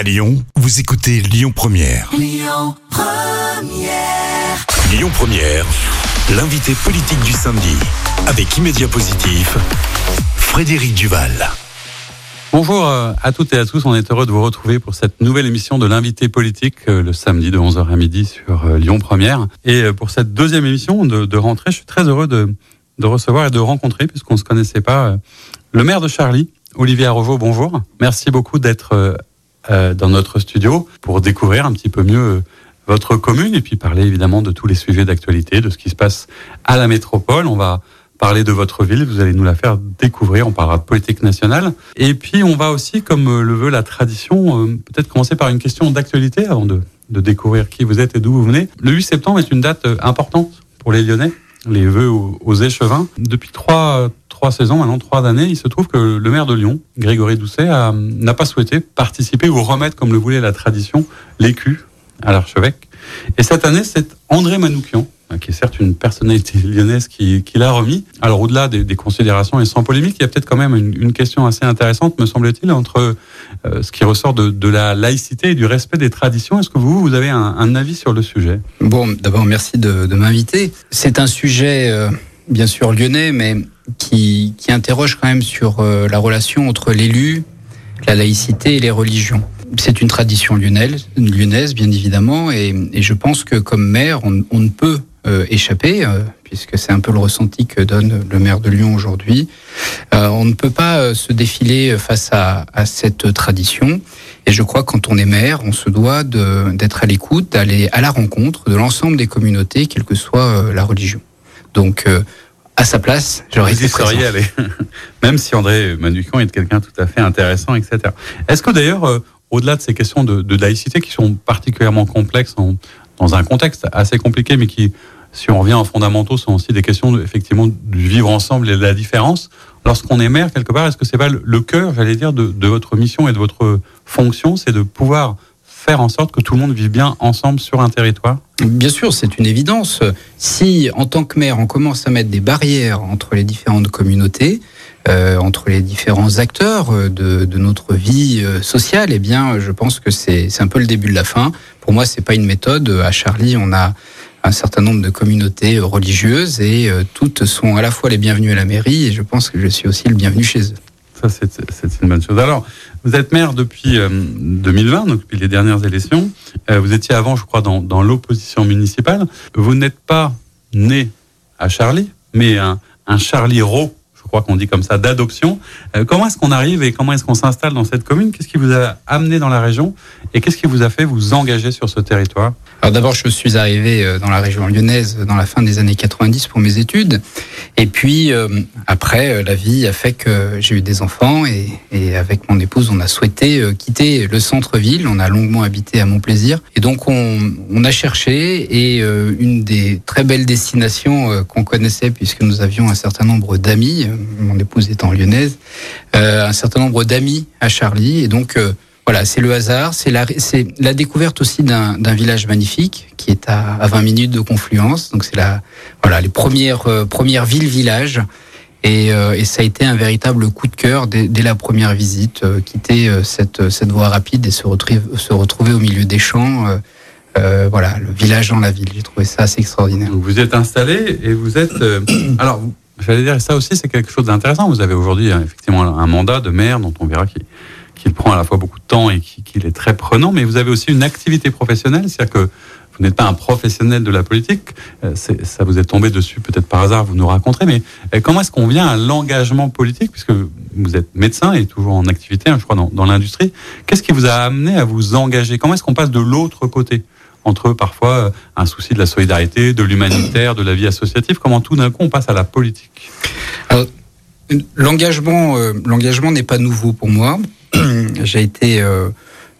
À Lyon, vous écoutez Lyon Première. Lyon Première. l'invité politique du samedi. Avec Immédiat Positif, Frédéric Duval. Bonjour euh, à toutes et à tous, on est heureux de vous retrouver pour cette nouvelle émission de l'invité politique euh, le samedi de 11h à midi sur euh, Lyon Première. Et pour cette deuxième émission de, rentrée, je suis très heureux de, de recevoir et de rencontrer, puisqu'on ne se connaissait pas, le maire de Charlie, Olivier Arrojo, bonjour. Merci beaucoup d'être dans notre studio pour découvrir un petit peu mieux euh, votre commune et puis parler évidemment de tous les sujets d'actualité, de ce qui se passe à la métropole. On va parler de votre ville, vous allez nous la faire découvrir, on parlera de politique nationale. Et puis on va aussi, comme euh, le veut la tradition, peut-être commencer par une question d'actualité avant de, de découvrir qui vous êtes et d'où vous venez. Le 8 septembre est une date importante pour les Lyonnais les vœux aux, échevins. Depuis trois, trois saisons, maintenant trois années, il se trouve que le maire de Lyon, Grégory Doucet, n'a pas souhaité participer ou remettre, comme le voulait la tradition, l'écu à l'archevêque. Et cette année, c'est André Manoukian Hein, qui est certes une personnalité lyonnaise qui, l'a remis. Alors au-delà des, considérations et sans polémique, il y a peut-être quand même une, question assez intéressante, me semble-t-il, entre euh, ce qui ressort de, la laïcité et du respect des traditions. Est-ce que vous, vous avez un, avis sur le sujet? Bon, d'abord merci de, de m'inviter. C'est un sujet euh, bien sûr lyonnais, mais qui, qui, interroge quand même sur euh, la relation entre l'élu, la laïcité et les religions c'est une tradition lyonnaise, lyonnaise bien évidemment, et, et, je pense que comme maire, on, on ne peut euh, échapper, euh, puisque c'est un peu le ressenti que donne le maire de Lyon aujourd'hui. Euh, on ne peut pas se défiler face à, à, cette tradition. Et je crois que quand on est maire, on se doit d'être à l'écoute, d'aller à la rencontre de l'ensemble des communautés, quelle que soit la religion. Donc, à sa place, j'aurais été présent. Allé. Même si André Manucan est quelqu'un tout à fait intéressant, etc. Est-ce que d'ailleurs, au-delà de ces questions de, de, laïcité qui sont particulièrement complexes en, dans un contexte assez compliqué, mais qui, si on revient en fondamentaux, sont aussi des questions de, effectivement du vivre ensemble et de la différence. Lorsqu'on est maire quelque part, est-ce que c'est pas le, cœur, j'allais dire, de, de, votre mission et de votre fonction, c'est de pouvoir faire en sorte que tout le monde vive bien ensemble sur un territoire? Bien sûr, c'est une évidence. Si, en tant que maire, on commence à mettre des barrières entre les différentes communautés, euh, entre les différents acteurs de, de notre vie euh, sociale, eh bien, je pense que c'est un peu le début de la fin. Pour moi, c'est pas une méthode. À Charlie, on a un certain nombre de communautés religieuses et euh, toutes sont à la fois les bienvenues à la mairie et je pense que je suis aussi le bienvenu chez eux. Ça, c'est une bonne chose. Alors, vous êtes maire depuis 2020, donc depuis les dernières élections. vous étiez avant, je crois, dans, dans l'opposition municipale. Vous n'êtes pas né à Charlie, mais un, un Charlie Rowe crois qu'on dit comme ça, d'adoption. Euh, comment est-ce qu'on arrive et comment est-ce qu'on s'installe dans cette commune? Qu'est-ce qui vous a amené dans la région et qu'est-ce qui vous a fait vous engager sur ce territoire? Alors d'abord, je suis arrivé euh, dans la région lyonnaise dans la fin des années 90 pour mes études. Et puis euh, après, la vie a fait que j'ai eu des enfants et, avec mon épouse, on a souhaité quitter le centre-ville. On a longuement habité à Montplaisir et donc on, on a cherché et une des très belles destinations qu'on connaissait puisque nous avions un certain nombre d'amis mon épouse étant lyonnaise, euh, un certain nombre d'amis à Charlie. Et donc, euh, voilà, c'est le hasard, c'est la, découverte aussi d'un, village magnifique qui est à, à 20 minutes de confluence. Donc, c'est la, voilà, les premières, euh, premières villes-villages. Et, ça a été un véritable coup de cœur dès, la première visite, quitter cette, cette voie rapide et se retrouver, se retrouver au milieu des champs. Voilà, le village dans la ville. J'ai trouvé ça assez extraordinaire. vous êtes installé et vous êtes. alors, J'allais dire, ça aussi, c'est quelque chose d'intéressant. Vous avez aujourd'hui hein, effectivement un mandat de maire dont on verra qu'il prend à la fois beaucoup de temps et qu'il est très prenant, mais vous avez aussi une activité professionnelle, c'est-à-dire que vous n'êtes pas un professionnel de la politique, euh, ça vous est tombé dessus peut-être par hasard, vous nous raconterez, mais euh, comment est-ce qu'on vient à l'engagement politique, puisque vous êtes médecin et toujours en activité, hein, je crois, dans l'industrie, qu'est-ce qui vous a amené à vous engager? Comment est-ce qu'on passe de l'autre côté? Entre parfois euh, un souci de la solidarité, de l'humanitaire, de la vie associative Comment tout d'un coup on passe à la politique? L'engagement, euh, l'engagement n'est pas nouveau pour moi. J'ai été euh,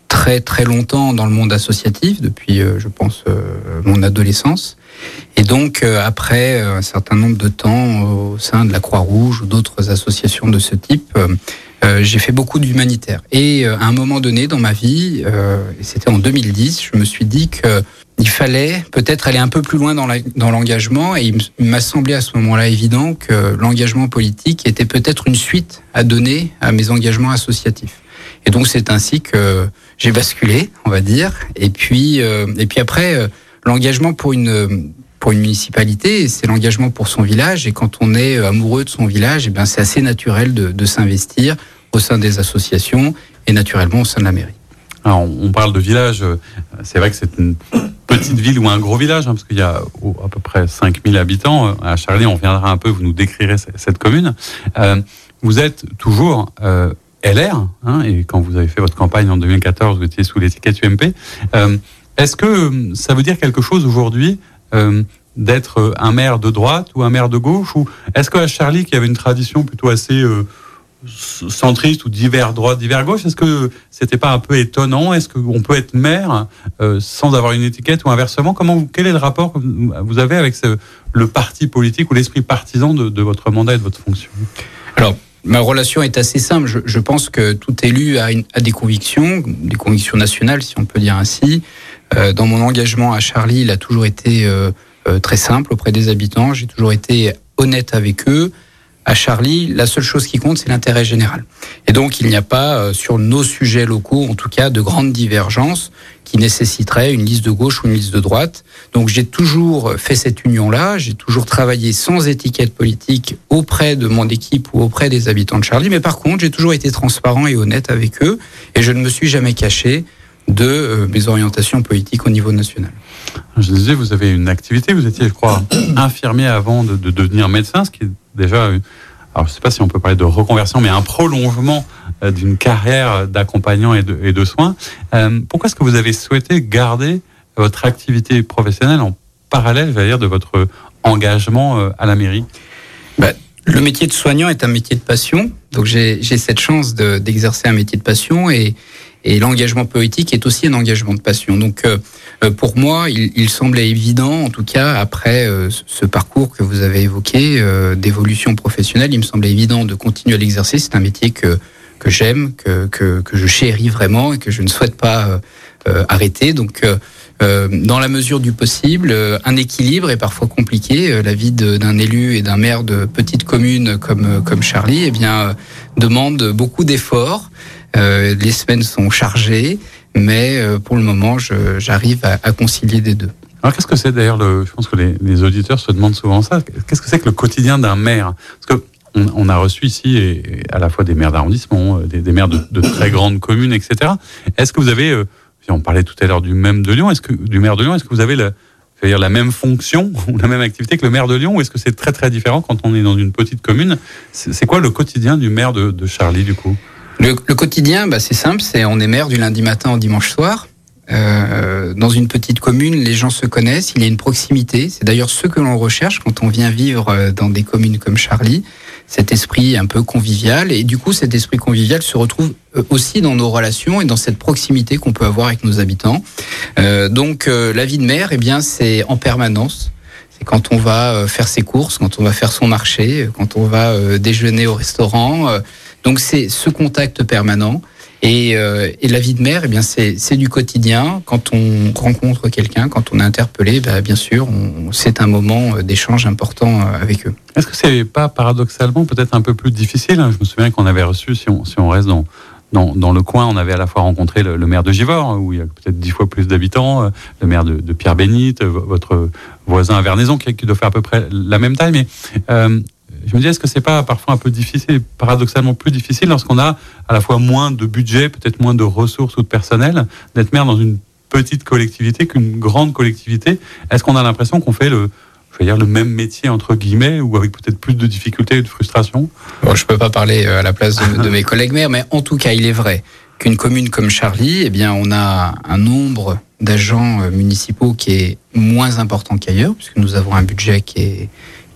très très longtemps dans le monde associatif depuis, je pense, mon adolescence. Et donc, après un certain nombre de temps au sein de la Croix-Rouge ou d'autres associations de ce type, euh, j'ai fait beaucoup d'humanitaire. Et euh, à un moment donné dans ma vie, euh, c'était en 2010, je me suis dit que il fallait peut-être aller un peu plus loin dans l'engagement et il m'a semblé à ce moment-là évident que l'engagement politique était peut-être une suite à donner à mes engagements associatifs. Et donc c'est ainsi que j'ai basculé, on va dire. Et puis, euh, et puis après, euh, l'engagement pour une pour une municipalité, c'est l'engagement pour son village. Et quand on est amoureux de son village, et eh bien c'est assez naturel de, de s'investir au sein des associations et naturellement au sein de la mairie. Alors, on parle de village, c'est vrai que c'est une petite ville ou un gros village, hein, parce qu'il y a à peu près 5000 habitants. À Charlie, on reviendra un peu, vous nous décrirez cette commune. Euh, vous êtes toujours euh, LR, hein, et quand vous avez fait votre campagne en 2014, vous étiez sous l'étiquette UMP. Euh, Est-ce que ça veut dire quelque chose aujourd'hui euh, d'être un maire de droite ou un maire de gauche Ou est-ce qu'à Charlie, qui avait une tradition plutôt assez euh, centriste ou divers droite, divers gauche, est-ce que c'était pas un peu étonnant? Est-ce qu'on peut être maire euh, sans avoir une étiquette ou inversement? Comment quel est le rapport que vous avez avec le parti politique ou l'esprit partisan de, votre mandat et de votre fonction? Alors. Ma relation est assez simple. Je, pense que tout élu a, des convictions, des convictions nationales, si on peut dire ainsi. Euh, dans mon engagement à Charlie, il a toujours été euh, euh très simple auprès des habitants. J'ai toujours été honnête avec eux à Charlie, la seule chose qui compte, c'est l'intérêt général. Et donc, il n'y a pas, sur nos sujets locaux, en tout cas, de grandes divergences qui nécessiteraient une liste de gauche ou une liste de droite. Donc, j'ai toujours fait cette union-là. J'ai toujours travaillé sans étiquette politique auprès de mon équipe ou auprès des habitants de Charlie. Mais par contre, j'ai toujours été transparent et honnête avec eux. Et je ne me suis jamais caché de euh, mes orientations politiques au niveau national. Je disais, vous avez une activité, vous étiez, je crois, infirmier avant de, de devenir médecin, ce qui est déjà, alors je ne sais pas si on peut parler de reconversion, mais un prolongement euh, d'une carrière d'accompagnant et de, et de soins. Euh, pourquoi est-ce que vous avez souhaité garder votre activité professionnelle en parallèle, dire, de votre engagement à la mairie? Bah, Le métier de soignant est un métier de passion, donc j'ai cette chance d'exercer de, un métier de passion et, et l'engagement politique est aussi un engagement de passion. Donc euh, pour moi, il, il, semblait évident, en tout cas après euh, ce parcours que vous avez évoqué euh, d'évolution professionnelle, il me semblait évident de continuer à l'exercer. C'est un métier que que j'aime, que, que, que je chéris vraiment et que je ne souhaite pas euh, arrêter. Donc euh, dans la mesure du possible, un équilibre est parfois compliqué. La vie d'un élu et d'un maire de petite commune comme comme Charlie, eh bien demande beaucoup d'efforts. Euh, les semaines sont chargées, mais euh, pour le moment, j'arrive à, à, concilier des deux. Alors qu'est-ce que c'est d'ailleurs le Je pense que les, les, auditeurs se demandent souvent ça. Qu'est-ce que c'est que le quotidien d'un maire? Parce que on, on, a reçu ici et, à la fois des maires d'arrondissement, euh, des, des, maires de, de, très grandes communes, etc. Est-ce que vous avez, euh, on parlait tout à l'heure du même de Lyon, est-ce que du maire de Lyon, est-ce que vous avez le, c'est-à-dire la même fonction ou la même activité que le maire de Lyon ou est-ce que c'est très très différent quand on est dans une petite commune? C'est quoi le quotidien du maire de, de Charlie du coup? Le, le, quotidien, bah, c'est simple, c'est on est maire du lundi matin au dimanche soir. Euh, dans une petite commune, les gens se connaissent, il y a une proximité. C'est d'ailleurs ce que l'on recherche quand on vient vivre dans des communes comme Charlie, cet esprit un peu convivial. Et du coup, cet esprit convivial se retrouve aussi dans nos relations et dans cette proximité qu'on peut avoir avec nos habitants. Euh, donc, euh, la vie de maire, eh bien, c'est en permanence. C'est quand on va faire ses courses, quand on va faire son marché, quand on va déjeuner au restaurant. Donc c'est ce contact permanent. Et, euh, et, la vie de mère, eh bien c'est du quotidien. Quand on rencontre quelqu'un, quand on est interpellé, bah, bien sûr, c'est un moment d'échange important avec eux. Est-ce que c'est pas paradoxalement peut-être un peu plus difficile Je me souviens qu'on avait reçu, si on, si on reste dans, dans, dans, le coin, on avait à la fois rencontré le, maire de Givors, où il y a peut-être dix fois plus d'habitants, le maire de, Pierre-Bénite, votre voisin à Vernaison, qui, qui, doit faire à peu près la même taille. Mais euh, je me dis, est-ce que c'est pas parfois un peu difficile, paradoxalement plus difficile, lorsqu'on a à la fois moins de budget, peut-être moins de ressources ou de personnel, d'être maire dans une petite collectivité qu'une grande collectivité? Est-ce qu'on a l'impression qu'on fait le, je dire, le même métier, entre guillemets, ou avec peut-être plus de difficultés et de frustration? Bon, Je ne peux pas parler à la place de, de mes collègues maires, mais en tout cas, il est vrai qu'une commune comme Charlie, eh bien, on a un nombre d'agents municipaux qui est moins important qu'ailleurs, puisque nous avons un budget qui est,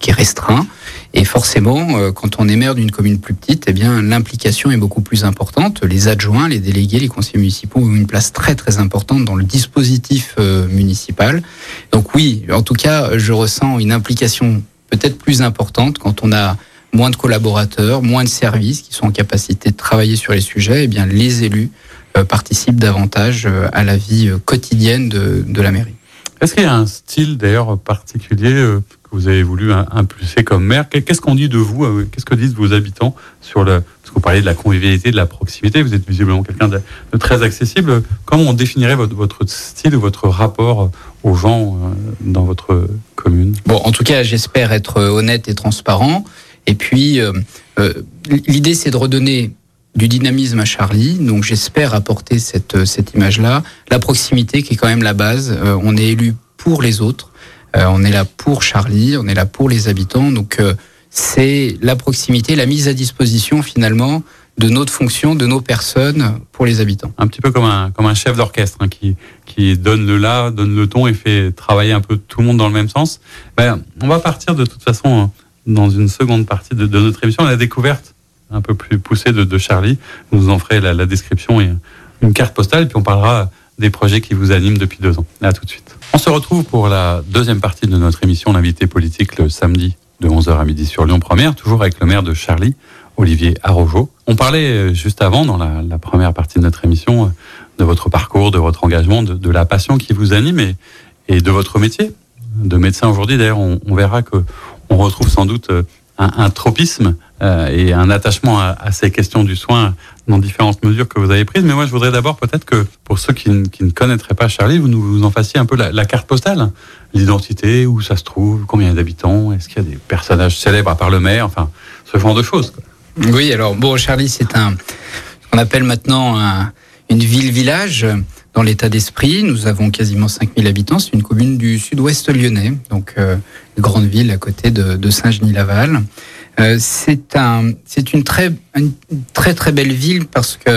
qui est restreint. Et forcément, quand on est maire d'une commune plus petite, eh bien, l'implication est beaucoup plus importante. Les adjoints, les délégués, les conseillers municipaux ont une place très très importante dans le dispositif euh, municipal. Donc oui, en tout cas, je ressens une implication peut-être plus importante quand on a moins de collaborateurs, moins de services qui sont en capacité de travailler sur les sujets. Eh bien, les élus euh, participent davantage euh, à la vie quotidienne de, de la mairie. Est-ce qu'il y a un style d'ailleurs particulier euh, vous avez voulu impulser comme maire Qu'est-ce qu'on dit de vous Qu'est-ce que disent vos habitants sur le Parce vous parlez de la convivialité, de la proximité, vous êtes visiblement quelqu'un de, très accessible. Comment on définirait votre, votre style ou votre rapport aux gens euh, dans votre commune? Bon, en tout cas, j'espère être honnête et transparent. Et puis, euh, euh, l'idée, c'est de redonner du dynamisme à Charlie. Donc, j'espère apporter cette, cette image-là. La proximité, qui est quand même la base. on est élu pour les autres. On est là pour Charlie. On est là pour les habitants. Donc, c'est la proximité, la mise à disposition, finalement, de notre fonction, de nos personnes pour les habitants. Un petit peu comme un, comme un chef d'orchestre hein, qui, qui donne le là, donne le ton et fait travailler un peu tout le monde dans le même sens. Ben, on va partir de toute façon hein, dans une seconde partie de, de notre émission, la découverte un peu plus poussée de, de Charlie. Vous en ferez la, la, description et une carte postale, puis on parlera des projets qui vous animent depuis deux ans. À tout de suite. On se retrouve pour la deuxième partie de notre émission, l'invité politique, le samedi de 11h à midi sur Lyon Première, toujours avec le maire de Charlie, Olivier Arrojo. On parlait euh, juste avant, dans la, première partie de notre émission, euh, de votre parcours, de votre engagement, de, la passion qui vous anime et, de votre métier de médecin aujourd'hui. D'ailleurs, on, verra que on retrouve sans doute euh, un, tropisme et un attachement à, ces questions du soin dans différentes mesures que vous avez prises. Mais moi, je voudrais d'abord peut-être que pour ceux qui, ne connaîtraient pas Charlie, vous nous en fassiez un peu la, carte postale, l'identité, où ça se trouve, combien d'habitants, est-ce qu'il y a des personnages célèbres à part le maire, enfin, ce genre de choses. Oui, alors bon, Charlie, c'est un, on appelle maintenant une ville-village dans l'état d'esprit. Nous avons quasiment 5000 habitants. C'est une commune du sud-ouest lyonnais, donc euh, une grande ville à côté de, Saint-Genis-Laval. Euh, c'est un, c'est une très, une très très belle ville parce que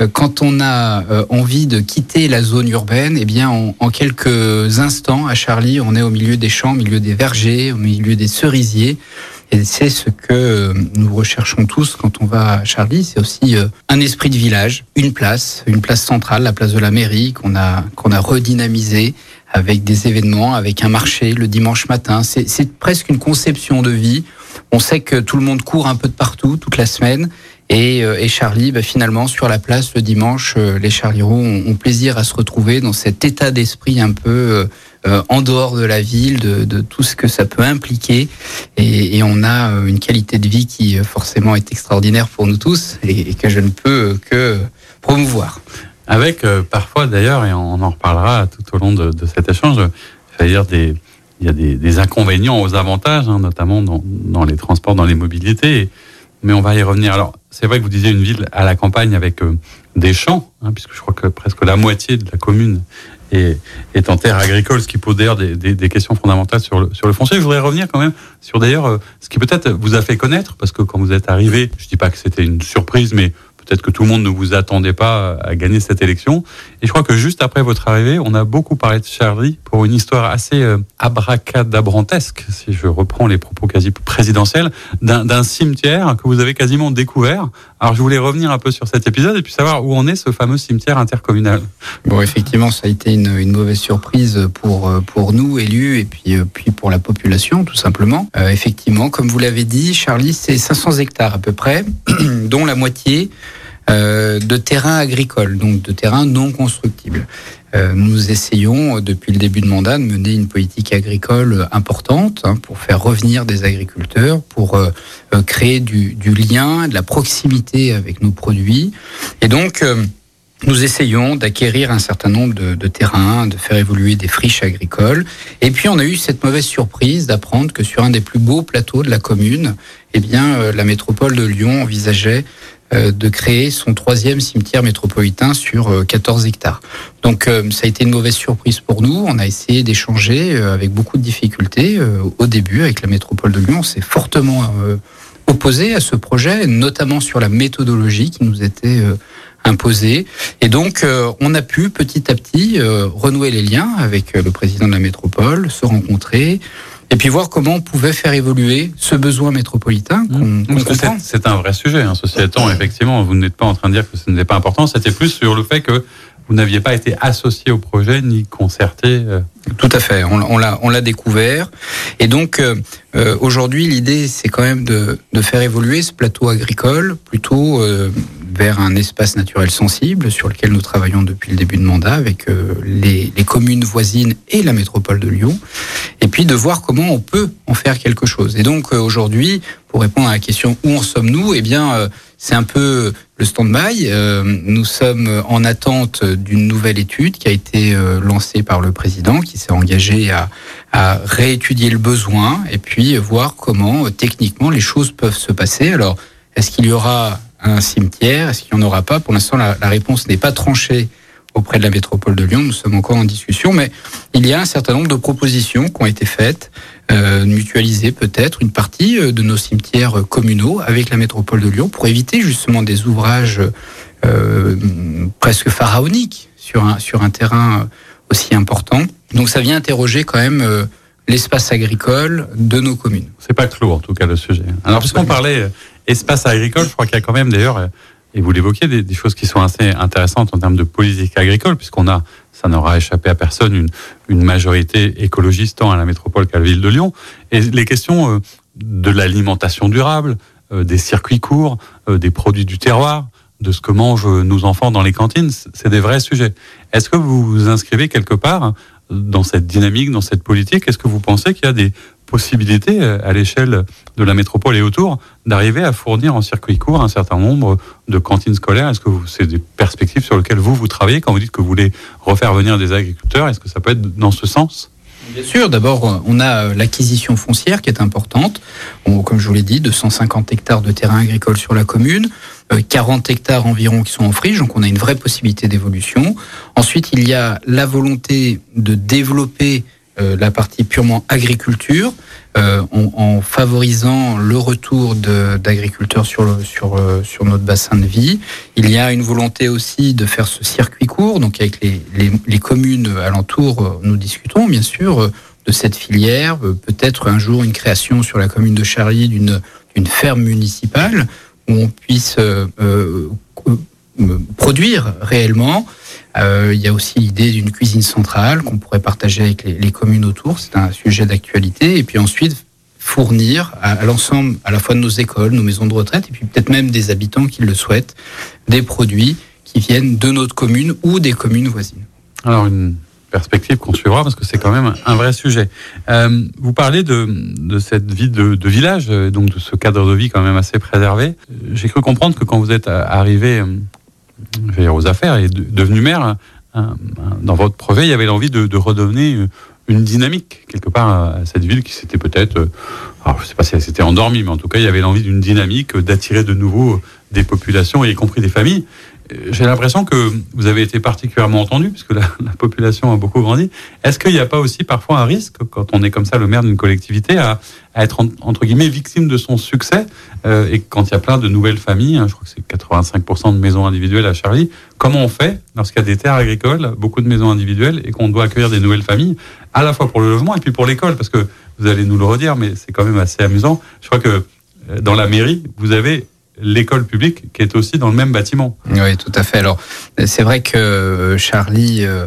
euh, quand on a envie de quitter la zone urbaine, eh bien, en quelques instants, à Charlie, on est au milieu des champs, au milieu des vergers, au milieu des cerisiers. Et c'est ce que nous recherchons tous quand on va à Charlie. C'est aussi euh, un esprit de village, une place, une place centrale, la place de la mairie qu'on a qu'on a redynamisé avec des événements, avec un marché le dimanche matin. C'est presque une conception de vie. On sait que tout le monde court un peu de partout toute la semaine. Et, euh, et Charlie, bah, finalement, sur la place le dimanche, euh, les Charlieros ont, ont, plaisir à se retrouver dans cet état d'esprit un peu euh, en dehors de la ville, de, tout ce que ça peut impliquer. Et, on a euh, une qualité de vie qui euh, forcément est extraordinaire pour nous tous et, que je ne peux que promouvoir. Avec parfois d'ailleurs, et on en reparlera tout au long de, cet échange, dire des, il y a des, inconvénients aux avantages, hein, notamment dans, dans, les transports, dans les mobilités. mais on va y revenir. Alors, c'est vrai que vous disiez une ville à la campagne avec des champs, hein, puisque je crois que presque la moitié de la commune est, est en terre agricole, ce qui pose d'ailleurs des, des, des, questions fondamentales sur le, sur le foncier. Je voudrais revenir quand même sur d'ailleurs euh, ce qui peut-être vous a fait connaître, parce que quand vous êtes arrivé, je dis pas que c'était une surprise, mais Peut-être que tout le monde ne vous attendait pas à gagner cette élection. Et je crois que juste après votre arrivée, on a beaucoup parlé de Charlie pour une histoire assez euh, abracadabrantesque, si je reprends les propos quasi présidentiels, d'un cimetière que vous avez quasiment découvert. Alors je voulais revenir un peu sur cet épisode et puis savoir où en est ce fameux cimetière intercommunal. Bon, effectivement, ça a été une, une mauvaise surprise pour euh, pour nous élus et puis euh, puis pour la population tout simplement. Euh, effectivement, comme vous l'avez dit, Charlie, c'est 500 hectares à peu près, dont la moitié de terrains agricoles, donc de terrains non constructibles. Euh, nous essayons euh, depuis le début de mandat de mener une politique agricole importante hein, pour faire revenir des agriculteurs, pour créer du, lien, de la proximité avec nos produits. Et donc, nous essayons d'acquérir un certain nombre de, terrains, de faire évoluer des friches agricoles. Et puis, on a eu cette mauvaise surprise d'apprendre que sur un des plus beaux plateaux de la commune, eh bien, la métropole de Lyon envisageait euh, de créer son troisième cimetière métropolitain sur 14 euh, hectares. Donc euh, ça a été une mauvaise surprise pour nous. On a essayé d'échanger avec beaucoup de difficultés au début avec la métropole de Lyon. On s'est fortement opposé à ce projet, notamment sur la méthodologie qui nous était imposée. Et donc, on a pu petit à petit renouer les liens avec le président de la métropole, se rencontrer, et puis voir comment on pouvait faire évoluer ce besoin métropolitain mmh. C'est un vrai sujet. Hein. Ceci étant, effectivement, vous n'êtes pas en train de dire que ce n'est pas important. C'était plus sur le fait que vous n'aviez pas été associé au projet ni concerté. Euh. Tout à fait. On, l'a on l'a découvert. Et donc euh, euh, aujourd'hui, l'idée, c'est quand même de, de, faire évoluer ce plateau agricole plutôt vers un espace naturel sensible sur lequel nous travaillons depuis le début de mandat avec les, les, communes voisines et la métropole de Lyon, et puis de voir comment on peut en faire quelque chose. Et donc aujourd'hui, pour répondre à la question où en sommes-nous, eh bien, c'est un peu le stand-by. Euh, nous sommes en attente d'une nouvelle étude qui a été euh, lancée par le président, qui s'est engagé à, à, réétudier le besoin et puis voir comment euh, techniquement les choses peuvent se passer. Alors, est-ce qu'il y aura un cimetière? Est-ce qu'il n'y en aura pas? Pour l'instant, la, la réponse n'est pas tranchée auprès de la métropole de Lyon. Nous sommes encore en discussion, mais il y a un certain nombre de propositions qui ont été faites, euh, mutualiser peut-être une partie euh, de nos cimetières communaux avec la métropole de Lyon pour éviter justement des ouvrages euh, presque pharaoniques sur un, sur un terrain aussi important. Donc ça vient interroger quand même euh, l'espace agricole de nos communes. C'est pas clos en tout cas le sujet. Alors puisqu'on parlait euh, espace agricole, je crois qu'il y a quand même d'ailleurs et vous l'évoquez, des, des, choses qui sont assez intéressantes en termes de politique agricole, puisqu'on a, ça n'aura échappé à personne, une, une, majorité écologiste tant à la métropole qu'à la ville de Lyon. Et les questions euh, de l'alimentation durable, euh, des circuits courts, euh, des produits du terroir, de ce que mangent nos enfants dans les cantines, c'est des vrais sujets. Est-ce que vous vous inscrivez quelque part dans cette dynamique, dans cette politique? Est-ce que vous pensez qu'il y a des possibilité à l'échelle de la métropole et autour d'arriver à fournir en circuit court un certain nombre de cantines scolaires Est-ce que c'est des perspectives sur lesquelles vous, vous travaillez quand vous dites que vous voulez refaire venir des agriculteurs? Est-ce que ça peut être dans ce sens? Bien sûr, d'abord, on a l'acquisition foncière qui est importante. Comme je vous l'ai dit, 250 hectares de terrain agricole sur la commune, 40 hectares environ qui sont en friche, donc on a une vraie possibilité d'évolution. Ensuite, il y a la volonté de développer euh, la partie purement agriculture, euh, en, favorisant le retour d'agriculteurs sur, euh, sur notre bassin de vie. Il y a une volonté aussi de faire ce circuit court, donc avec les, les, les communes alentours, nous discutons bien sûr de cette filière, peut-être un jour une création sur la commune de Charlie d'une ferme municipale où on puisse euh, produire réellement euh, il y a aussi l'idée d'une cuisine centrale qu'on pourrait partager avec les, communes autour. C'est un sujet d'actualité. Et puis ensuite, fournir à, l'ensemble, à la fois de nos écoles, nos maisons de retraite, et puis peut-être même des habitants qui le souhaitent, des produits qui viennent de notre commune ou des communes voisines. Alors, une perspective qu'on suivra parce que c'est quand même un vrai sujet. Euh, vous parlez de, cette vie de, de, village, donc de ce cadre de vie quand même assez préservé. J'ai cru comprendre que quand vous êtes arrivé aux affaires, et devenu maire, un, dans votre projet, il y avait l'envie de, redonner une dynamique quelque part à cette ville qui s'était peut-être, alors je sais pas si elle s'était endormie, mais en tout cas, il y avait l'envie d'une dynamique d'attirer de nouveau des populations, y compris des familles. J'ai l'impression que vous avez été particulièrement entendu, puisque la, la population a beaucoup grandi. Est-ce qu'il n'y a pas aussi parfois un risque, quand on est comme ça le maire d'une collectivité, à, être en, entre guillemets victime de son succès euh, Et quand il y a plein de nouvelles familles, hein, je crois que c'est 85% de maisons individuelles à Charlie, comment on fait lorsqu'il y a des terres agricoles, beaucoup de maisons individuelles, et qu'on doit accueillir des nouvelles familles, à la fois pour le logement et puis pour l'école? Parce que vous allez nous le redire, mais c'est quand même assez amusant. Je crois que dans la mairie, vous avez l'école publique qui est aussi dans le même bâtiment. Oui, tout à fait. Alors, c'est vrai que Charlie euh,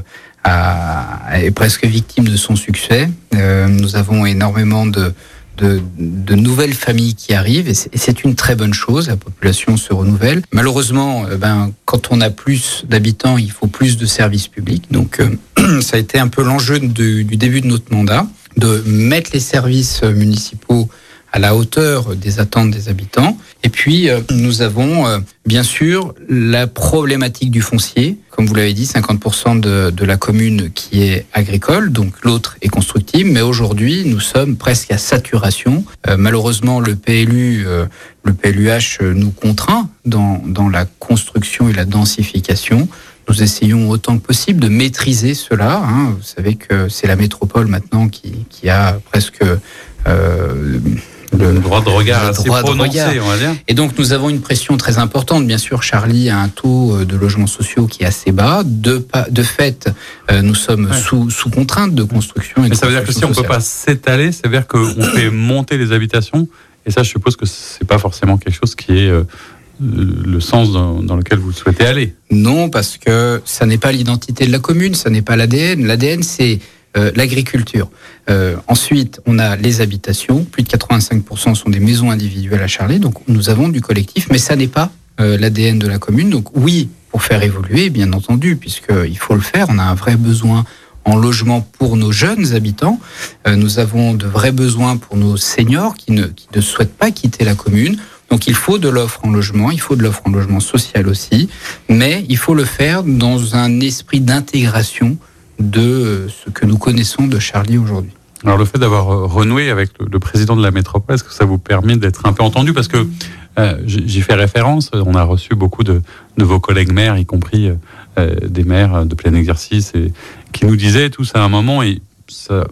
est presque victime de son succès. Euh, nous avons énormément de, de, nouvelles familles qui arrivent et c'est une très bonne chose. La population se renouvelle. Malheureusement, euh, ben, quand on a plus d'habitants, il faut plus de services publics. Donc, euh, ça a été un peu l'enjeu du début de notre mandat de mettre les services municipaux à la hauteur des attentes des habitants. Et puis, euh, nous avons euh, bien sûr la problématique du foncier. Comme vous l'avez dit, 50% de, de, la commune qui est agricole, donc l'autre est constructible. Mais aujourd'hui, nous sommes presque à saturation. Euh, malheureusement, le PLU, euh, le PLUH nous contraint dans, dans la construction et la densification. Nous essayons autant que possible de maîtriser cela. Hein. Vous savez que c'est la métropole maintenant qui, qui a presque euh, le, droit de regard assez droit prononcé, de regard. on va dire. Et donc nous avons une pression très importante. Bien sûr, Charlie a un taux de logements sociaux qui est assez bas. De, de fait, euh, nous sommes ouais. sous, sous contrainte de construction. Mais ça veut dire que si on ne peut pas s'étaler, ça veut dire qu'on fait monter les habitations. Et ça, je suppose que c'est pas forcément quelque chose qui est euh, le sens dans, dans, lequel vous souhaitez aller. Non, parce que ça n'est pas l'identité de la commune, ça n'est pas l'ADN. L'ADN, c'est euh, l'agriculture. Euh, ensuite, on a les habitations. Plus de 85% sont des maisons individuelles à Charlie. Donc, nous avons du collectif, mais ça n'est pas euh, l'ADN de la commune. Donc, oui, pour faire évoluer, bien entendu, puisqu'il faut le faire. On a un vrai besoin en logement pour nos jeunes habitants. Euh, nous avons de vrais besoins pour nos seniors qui ne, qui ne souhaitent pas quitter la commune. Donc il faut de l'offre en logement, il faut de l'offre en logement social aussi, mais il faut le faire dans un esprit d'intégration de ce que nous connaissons de Charlie aujourd'hui. Alors le fait d'avoir renoué avec le, président de la métropole, est-ce que ça vous permet d'être un peu entendu? Parce que euh, j'y fais référence, on a reçu beaucoup de, de vos collègues maires, y compris euh, des maires de plein exercice, et, qui nous disaient tous à un moment, et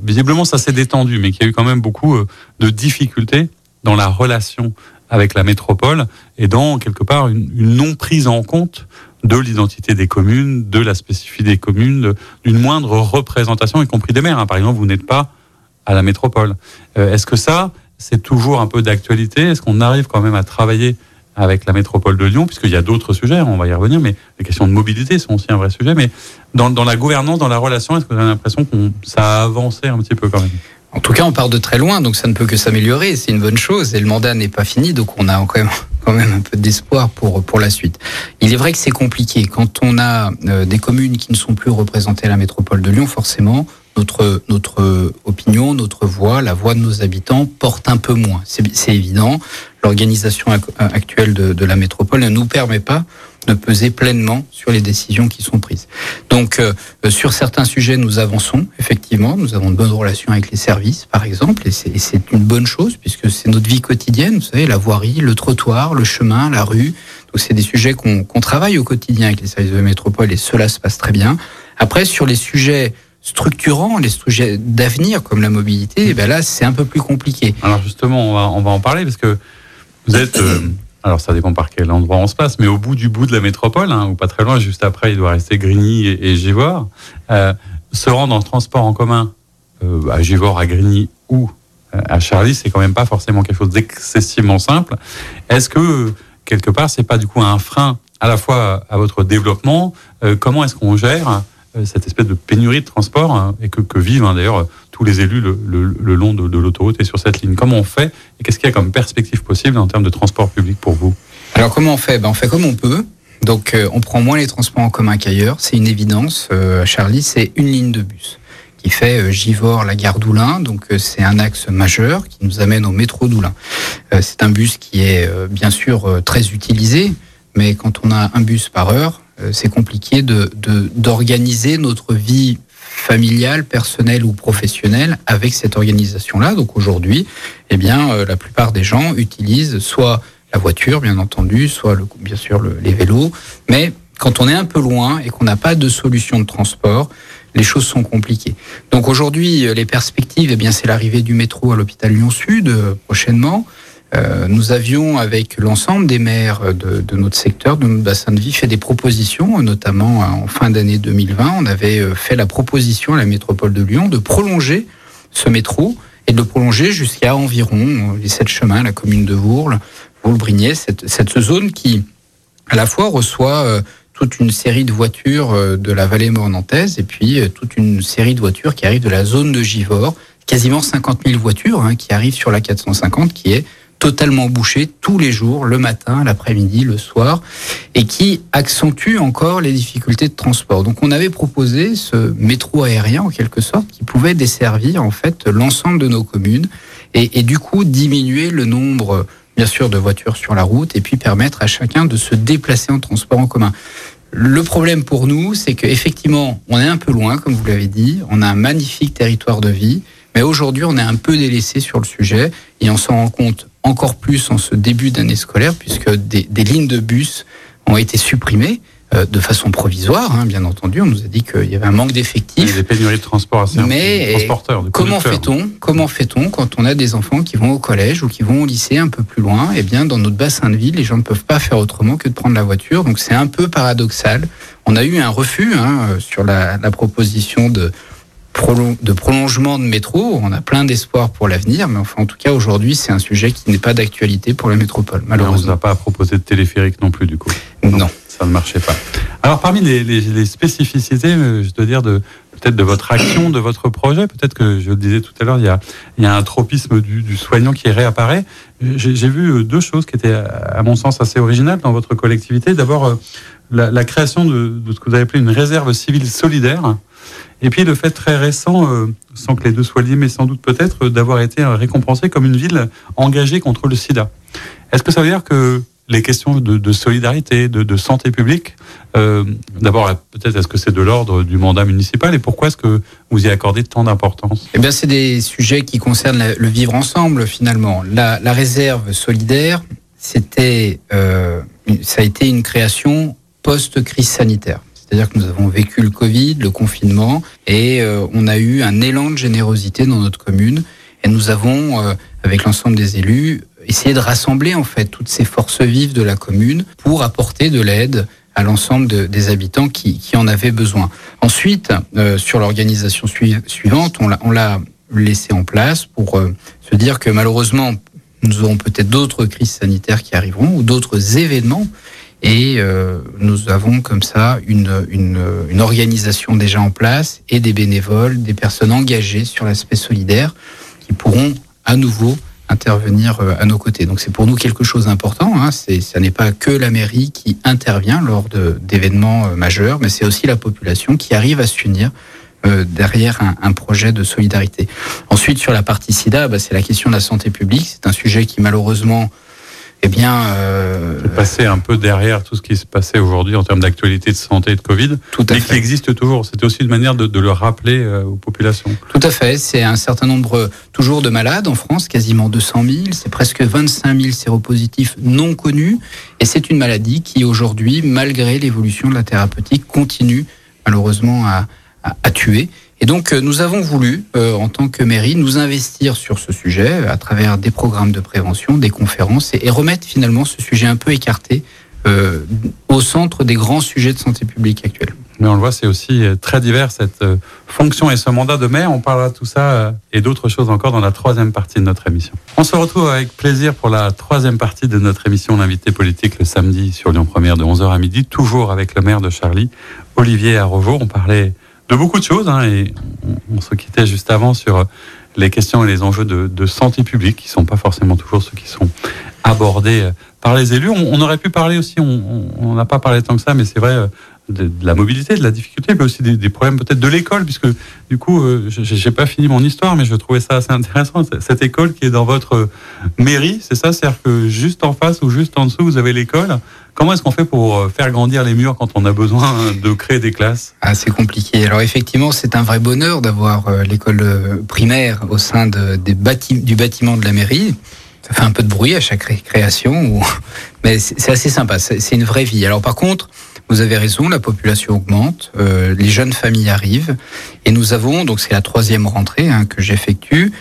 visiblement ça s'est détendu, mais qu'il y a eu quand même beaucoup euh, de difficultés dans la relation avec la métropole et dans quelque part une non prise en compte de l'identité des communes, de la spécificité des communes, d'une moindre représentation, y compris des maires. Hein. Par exemple, vous n'êtes pas à la métropole. Euh, est-ce que ça, c'est toujours un peu d'actualité? Est-ce qu'on arrive quand même à travailler avec la métropole de Lyon, puisqu'il y a d'autres sujets, on va y revenir, mais les questions de mobilité sont aussi un vrai sujet. Mais dans, dans la gouvernance, dans la relation, est-ce que vous avez l'impression que ça a avancé un petit peu quand même? En tout cas, on part de très loin, donc ça ne peut que s'améliorer. C'est une bonne chose. Et le mandat n'est pas fini, donc on a quand même, quand même un peu d'espoir pour pour la suite. Il est vrai que c'est compliqué quand on a euh, des communes qui ne sont plus représentées à la métropole de Lyon. Forcément, notre, notre opinion, notre voix, la voix de nos habitants porte un peu moins. C'est évident. L'organisation actuelle de, de, la métropole ne nous permet pas de peser pleinement sur les décisions qui sont prises. Donc, euh, sur certains sujets, nous avançons, effectivement. Nous avons de bonnes relations avec les services, par exemple, et c'est une bonne chose, puisque c'est notre vie quotidienne, vous savez, la voirie, le trottoir, le chemin, la rue. Donc, c'est des sujets qu'on travaille au quotidien avec les services de la métropole, et cela se passe très bien. Après, sur les sujets structurants, les sujets d'avenir comme la mobilité, eh ben là c'est un peu plus compliqué. Alors justement, on va, on va en parler parce que vous êtes, euh, alors ça dépend par quel endroit on se passe, mais au bout du bout de la métropole, hein, ou pas très loin, juste après, il doit rester Grigny et, et. Euh, se rendre en transport en commun euh, à Givors, à Grigny ou euh, à Charlie, c'est quand même pas forcément quelque chose d'excessivement simple. Est-ce que quelque part, c'est pas du coup un frein à la fois à votre développement euh, Comment est-ce qu'on gère euh, cette espèce de pénurie de transport hein, et que, que vivent hein, d'ailleurs les élus le, long de, l'autoroute et sur cette ligne. Comment on fait et qu'est-ce qu'il y a comme perspective possible en termes de transport public pour vous? Alors comment on fait? Ben, On fait comme on peut. Donc euh, on prend moins les transports en commun qu'ailleurs, c'est une évidence. Euh, Charlie, c'est une ligne de bus qui fait euh, Givors, la gare d'Oulin. Donc euh, c'est un axe majeur qui nous amène au métro d'Oulin. Euh, c'est un bus qui est bien sûr très utilisé, mais quand on a un bus par heure, c'est compliqué de d'organiser notre vie familiale, personnelle ou professionnelle avec cette organisation-là. Donc aujourd'hui, eh bien, euh, la plupart des gens utilisent soit la voiture, bien entendu, soit le, bien sûr le, les vélos. Mais quand on est un peu loin et qu'on n'a pas de solution de transport, les choses sont compliquées. Donc aujourd'hui, les perspectives, eh bien, c'est l'arrivée du métro à l'hôpital Lyon Sud euh, prochainement. Euh, nous avions, avec l'ensemble des maires de, de, notre secteur, de notre bassin de vie, fait des propositions, notamment en fin d'année 2020. On avait euh, fait la proposition à la métropole de Lyon de prolonger ce métro et de le prolonger jusqu'à environ les sept chemins, la commune de Vourles, Vourles-Brigné, cette, cette zone qui, à la fois, reçoit euh, toute une série de voitures de la vallée mornantaise et puis toute une série de voitures qui arrivent de la zone de Givors, quasiment 50 000 voitures hein, qui arrivent sur la 450, qui est totalement bouché tous les jours, le matin, l'après-midi, le soir, et qui accentue encore les difficultés de transport. Donc on avait proposé ce métro aérien en quelque sorte qui pouvait desservir en fait l'ensemble de nos communes et, et, du coup diminuer le nombre bien sûr de voitures sur la route et puis permettre à chacun de se déplacer en transport en commun. Le problème pour nous, c'est qu'effectivement, on est un peu loin, comme vous l'avez dit, on a un magnifique territoire de vie, mais aujourd'hui, on est un peu délaissé sur le sujet et on s'en rend compte encore plus en ce début d'année scolaire, puisque des, des, lignes de bus ont été supprimées euh, de façon provisoire, hein, bien entendu. On nous a dit qu'il y avait un manque d'effectifs. Des pénuries de transport assez Mais transporteurs. Comment fait-on Comment fait-on quand on a des enfants qui vont au collège ou qui vont au lycée un peu plus loin? Eh bien, dans notre bassin de vie, les gens ne peuvent pas faire autrement que de prendre la voiture. Donc, c'est un peu paradoxal. On a eu un refus hein, sur la, la proposition de de prolongement de métro. On a plein d'espoir pour l'avenir, mais enfin, en tout cas, aujourd'hui, c'est un sujet qui n'est pas d'actualité pour la métropole, malheureusement. on ne vous a pas proposé de téléphérique non plus, du coup. Non. ça ne marchait pas. Alors, parmi les, les, les spécificités, euh, je dois dire, de peut-être de votre action, de votre projet, peut-être que je le disais tout à l'heure, il y a, il y a un tropisme du, du soignant qui réapparaît. J'ai vu deux choses qui étaient, à mon sens, assez originales dans votre collectivité. D'abord, la, création de, ce que vous avez appelé une réserve civile solidaire. Et puis le fait très récent, sans que les deux soient liés, mais sans doute peut-être, d'avoir été récompensé comme une ville engagée contre le sida. Est-ce que ça veut dire que les questions de, solidarité, de, santé publique. Euh, d'abord, peut-être est-ce que c'est de l'ordre du mandat municipal et pourquoi est-ce que vous y accordez tant d'importance? Eh bien, c'est des sujets qui concernent le vivre ensemble finalement. La, réserve solidaire, c'était, euh, ça a été une création post-crise sanitaire. C'est-à-dire que nous avons vécu le Covid, le confinement, et euh, on a eu un élan de générosité dans notre commune. Et nous avons, avec l'ensemble des élus, essayer de rassembler en fait toutes ces forces vives de la commune pour apporter de l'aide à l'ensemble des habitants qui, en avaient besoin. Ensuite, euh, sur l'organisation suivante, on l'a laissé en place pour euh, se dire que malheureusement, nous aurons peut-être d'autres crises sanitaires qui arriveront ou d'autres événements. Et euh, nous avons comme ça une, une, une, organisation déjà en place et des bénévoles, des personnes engagées sur l'aspect solidaire qui pourront à nouveau intervenir euh, à nos côtés. Donc c'est pour nous quelque chose d'important. Hein. Ça n'est pas que la mairie qui intervient lors d'événements euh, majeurs, mais c'est aussi la population qui arrive à s'unir euh, derrière un, un, projet de solidarité. Ensuite, sur la partie SIDA, bah, c'est la question de la santé publique. C'est un sujet qui malheureusement eh bien, euh, passer un peu derrière tout ce qui se passait aujourd'hui en termes d'actualité de santé et de Covid, tout à mais qui existe toujours. C'était aussi une manière de, de le rappeler euh, aux populations. Tout à fait. C'est un certain nombre toujours de malades en France, quasiment 200 000. C'est presque 25 000 séropositifs non connus, et c'est une maladie qui aujourd'hui, malgré l'évolution de la thérapeutique, continue malheureusement à, à, à tuer. Et donc, euh, nous avons voulu, euh, en tant que mairie, nous investir sur ce sujet à travers des programmes de prévention, des conférences, et, remettre finalement ce sujet un peu écarté euh, au centre des grands sujets de santé publique actuels. Mais on le voit, c'est aussi très divers cette fonction et ce mandat de maire. On parlera de tout ça et d'autres choses encore dans la troisième partie de notre émission. On se retrouve avec plaisir pour la troisième partie de notre émission L'invité politique le samedi sur Lyon Première de 11h à midi, toujours avec le maire de Charlie, Olivier Arrovo. On parlait de beaucoup de choses. Hein, et on, se quittait juste avant sur les questions et les enjeux de, santé publique, qui sont pas forcément toujours ceux qui sont abordés par les élus. On, aurait pu parler aussi, on n'a pas parlé tant que ça, mais c'est vrai, de, la mobilité, de la difficulté, mais aussi des, problèmes peut-être de l'école, puisque du coup, euh, je n'ai pas fini mon histoire, mais je trouvais ça assez intéressant. Cette école qui est dans votre mairie, c'est ça? C'est-à-dire que juste en face ou juste en dessous, vous avez l'école. Comment est-ce qu'on fait pour euh, faire grandir les murs quand on a besoin de créer des classes? Ah, C'est compliqué. Alors effectivement, c'est un vrai bonheur d'avoir euh, l'école primaire au sein du bâtiment de la mairie. Ça fait un peu de bruit à chaque création, mais c'est assez sympa. C'est une vraie vie. Alors par contre, vous avez raison, la population augmente, euh, les jeunes familles arrivent, et nous avons, donc c'est la troisième rentrée hein, que j'effectue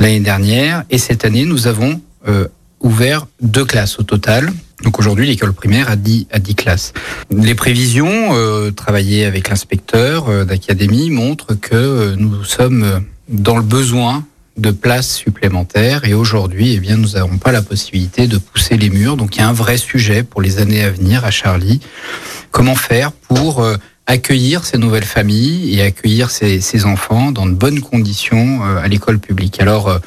l'année dernière, et cette année nous avons euh, ouvert deux classes au total. Donc aujourd'hui, l'école primaire a 10, à 10 classes. Les prévisions, euh, travaillées avec l'inspecteur euh, d'académie, montrent que euh, nous sommes dans le besoin de places supplémentaires. Et aujourd'hui, eh bien, nous n'avons pas la possibilité de pousser les murs. Donc il y a un vrai sujet pour les années à venir à Charlie. Comment faire pour euh, accueillir ces nouvelles familles et accueillir ces, enfants dans de bonnes conditions euh, à l'école publique? Alors euh,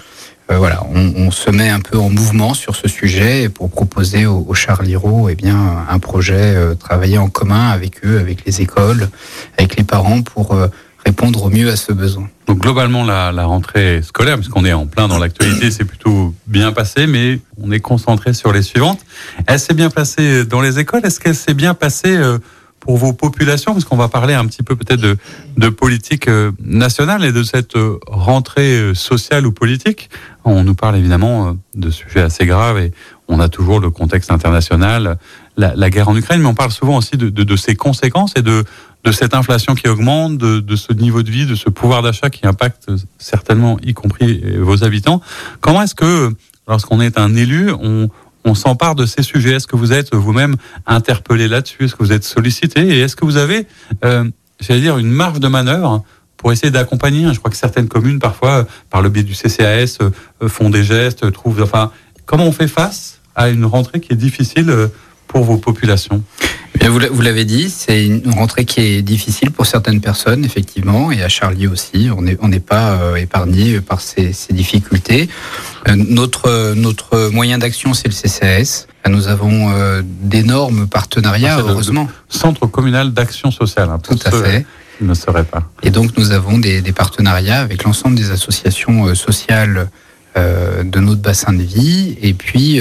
voilà, on, se met un peu en mouvement sur ce sujet pour proposer aux, aux Charliro eh bien un projet travailler en commun avec eux, avec les écoles, avec les parents pour répondre au mieux à ce besoin. Donc globalement, la, rentrée scolaire, puisqu'on est en plein dans l'actualité, c'est plutôt bien passé, mais on est concentré sur les suivantes. Elle s'est bien passée dans les écoles. Est-ce qu'elle s'est bien passée euh, pour vos populations? Parce qu'on va parler un petit peu peut-être de, de, politique euh, nationale et de cette euh, rentrée sociale ou politique. On nous parle évidemment de sujets assez graves et on a toujours le contexte international, la, la guerre en Ukraine, mais on parle souvent aussi de, de, de ses conséquences et de de cette inflation qui augmente, de, ce niveau de vie, de ce pouvoir d'achat qui impacte certainement, y compris vos habitants. Comment est-ce que, lorsqu'on est un élu, on, s'empare de ces sujets? Est-ce que vous êtes vous-même interpellé là-dessus? Est-ce que vous êtes sollicité? Et est-ce que vous avez, euh, j'allais dire, une marge de manœuvre pour essayer d'accompagner? Je crois que certaines communes, parfois, par le biais du CCAS, euh, font des gestes, trouvent... Enfin, comment on fait face à une rentrée qui est difficile euh, pour vos populations vous l'avez dit, c'est une rentrée qui est difficile pour certaines personnes, effectivement, et à Charlie aussi. On n'est on pas euh, épargné par ces, difficultés. Euh, notre, notre moyen d'action, c'est le CCAS. Nous avons euh, d'énormes partenariats, ah, heureusement. Centre communal d'action sociale. Hein, Tout à fait. ne serait pas. Et donc, nous avons des, des partenariats avec l'ensemble des associations sociales de notre bassin de vie. Et puis,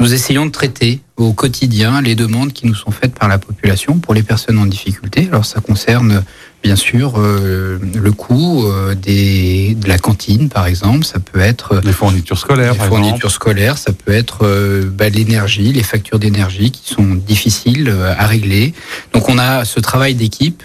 nous essayons de traiter au quotidien les demandes qui nous sont faites par la population pour les personnes en difficulté. Alors ça concerne bien sûr euh, le coût euh, des, de la cantine par exemple, ça peut être les fournitures scolaires, les fournitures scolaires, ça peut être euh, bah, l'énergie, les factures d'énergie qui sont difficiles à régler. Donc on a ce travail d'équipe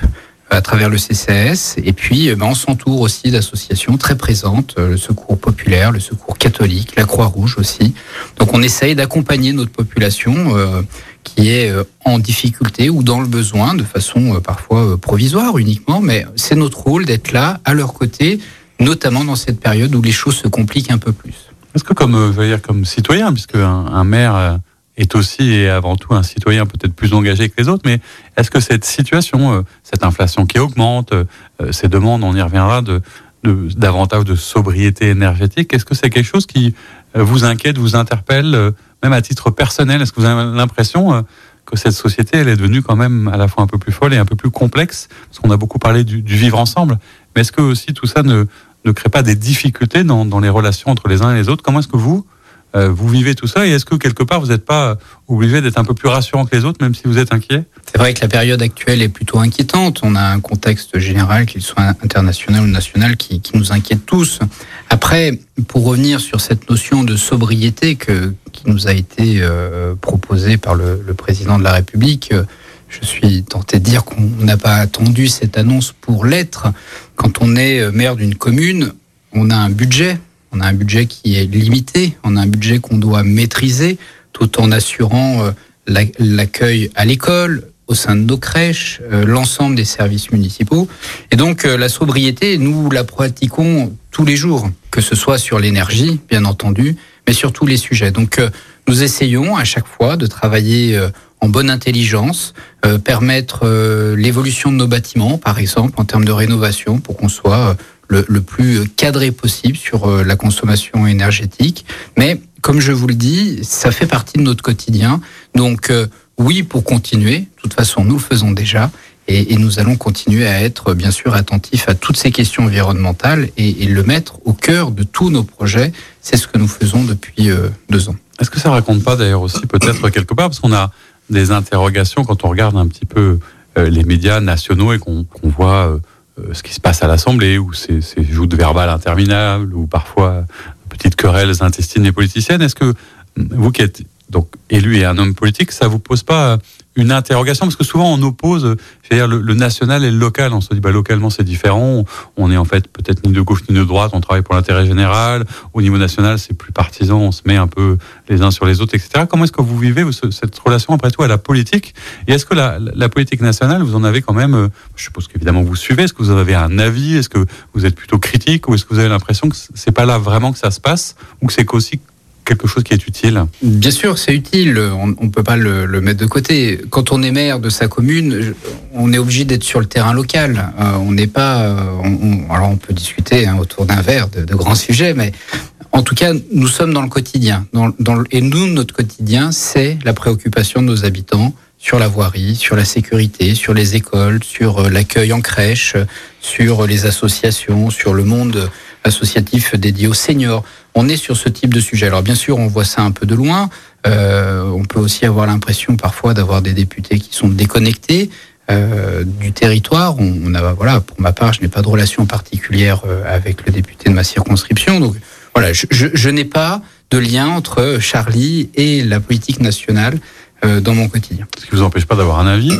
à travers le CCS. Et puis, ben, on s'entoure aussi d'associations très présentes, le Secours populaire, le Secours catholique, la Croix-Rouge aussi. Donc, on essaye d'accompagner notre population euh, qui est euh, en difficulté ou dans le besoin, de façon euh, parfois provisoire uniquement, mais c'est notre rôle d'être là, à leur côté, notamment dans cette période où les choses se compliquent un peu plus. Est-ce que comme, je veux dire, comme citoyen, puisque un maire est aussi et avant tout un citoyen peut-être plus engagé que les autres, mais est-ce que cette situation, euh, cette inflation qui augmente, euh, ces demandes, on y reviendra, de, davantage de sobriété énergétique, est-ce que c'est quelque chose qui euh, vous inquiète, vous interpelle, même à titre personnel? Est-ce que vous avez l'impression que cette société, elle est devenue quand même à la fois un peu plus folle et un peu plus complexe? Parce qu'on a beaucoup parlé du, vivre ensemble, mais est-ce que aussi tout ça ne, ne crée pas des difficultés dans, dans les relations entre les uns et les autres? Comment est-ce que vous, vous vivez tout ça et est-ce que quelque part vous n'êtes pas obligé d'être un peu plus rassurant que les autres, même si vous êtes inquiet? C'est vrai que la période actuelle est plutôt inquiétante. On a un contexte général, qu'il soit international ou national, qui, nous inquiète tous. Après, pour revenir sur cette notion de sobriété que, qui nous a été euh, proposée par le, président de la République, euh, je suis tenté de dire qu'on n'a pas attendu cette annonce pour l'être. Quand on est maire d'une commune, on a un budget on a un budget qui est limité, on a un budget qu'on doit maîtriser tout en assurant euh, l'accueil à l'école, au sein de nos crèches, euh, l'ensemble des services municipaux. Et donc euh, la sobriété, nous la pratiquons tous les jours, que ce soit sur l'énergie, bien entendu, mais sur tous les sujets. Donc nous essayons à chaque fois de travailler en bonne intelligence, permettre l'évolution de nos bâtiments, par exemple, en termes de rénovation, pour qu'on soit le, plus cadré possible sur euh, la consommation énergétique. Mais comme je vous le dis, ça fait partie de notre quotidien. Donc euh, oui, pour continuer, de toute façon, nous le faisons déjà. Et, nous allons continuer à être bien sûr attentifs à toutes ces questions environnementales et, le mettre au cœur de tous nos projets. C'est ce que nous faisons depuis euh, deux ans. Est-ce que ça raconte pas d'ailleurs aussi peut-être quelque part, parce qu'on a des interrogations quand on regarde un petit peu les médias nationaux et qu'on voit euh, ce qui se passe à l'Assemblée, où c'est joutes verbales interminables, ou parfois petites querelles intestines et politiciennes. Est-ce que vous qui êtes donc élu et un homme politique, ça vous pose pas une interrogation parce que souvent on oppose, dire le, national et le local. On se dit bah localement c'est différent. On est en fait peut-être ni de gauche ni de droite. On travaille pour l'intérêt général. Au niveau national c'est plus partisan. On se met un peu les uns sur les autres, etc. Comment est-ce que vous vivez cette relation après tout à la politique? Et est-ce que la, politique nationale vous en avez quand même euh, Je suppose qu'évidemment vous suivez. Est-ce que vous avez un avis? Est-ce que vous êtes plutôt critique? Ou est-ce que vous avez l'impression que c'est pas là vraiment que ça se passe? Ou que c'est qu'aussi quelque chose qui est utile Bien sûr, c'est utile. On ne peut pas le, mettre de côté. Quand on est maire de sa commune, on est obligé d'être sur le terrain local. Euh, on n'est pas. Euh, alors, on peut discuter hein, autour d'un verre de, grands sujets, mais en tout cas, nous sommes dans le quotidien. Et nous, notre quotidien, c'est la préoccupation de nos habitants sur la voirie, sur la sécurité, sur les écoles, sur euh, l'accueil en crèche, sur les associations, sur le monde associatif dédié aux seniors. On est sur ce type de sujet. Alors bien sûr, on voit ça un peu de loin. Euh, on peut aussi avoir l'impression parfois d'avoir des députés qui sont déconnectés euh, du territoire. On, a, voilà, pour ma part, je n'ai pas de relation particulière euh, avec le député de ma circonscription. Donc voilà, je, je, n'ai pas de lien entre Charlie et la politique nationale dans mon quotidien. Ce qui vous empêche pas d'avoir un avis.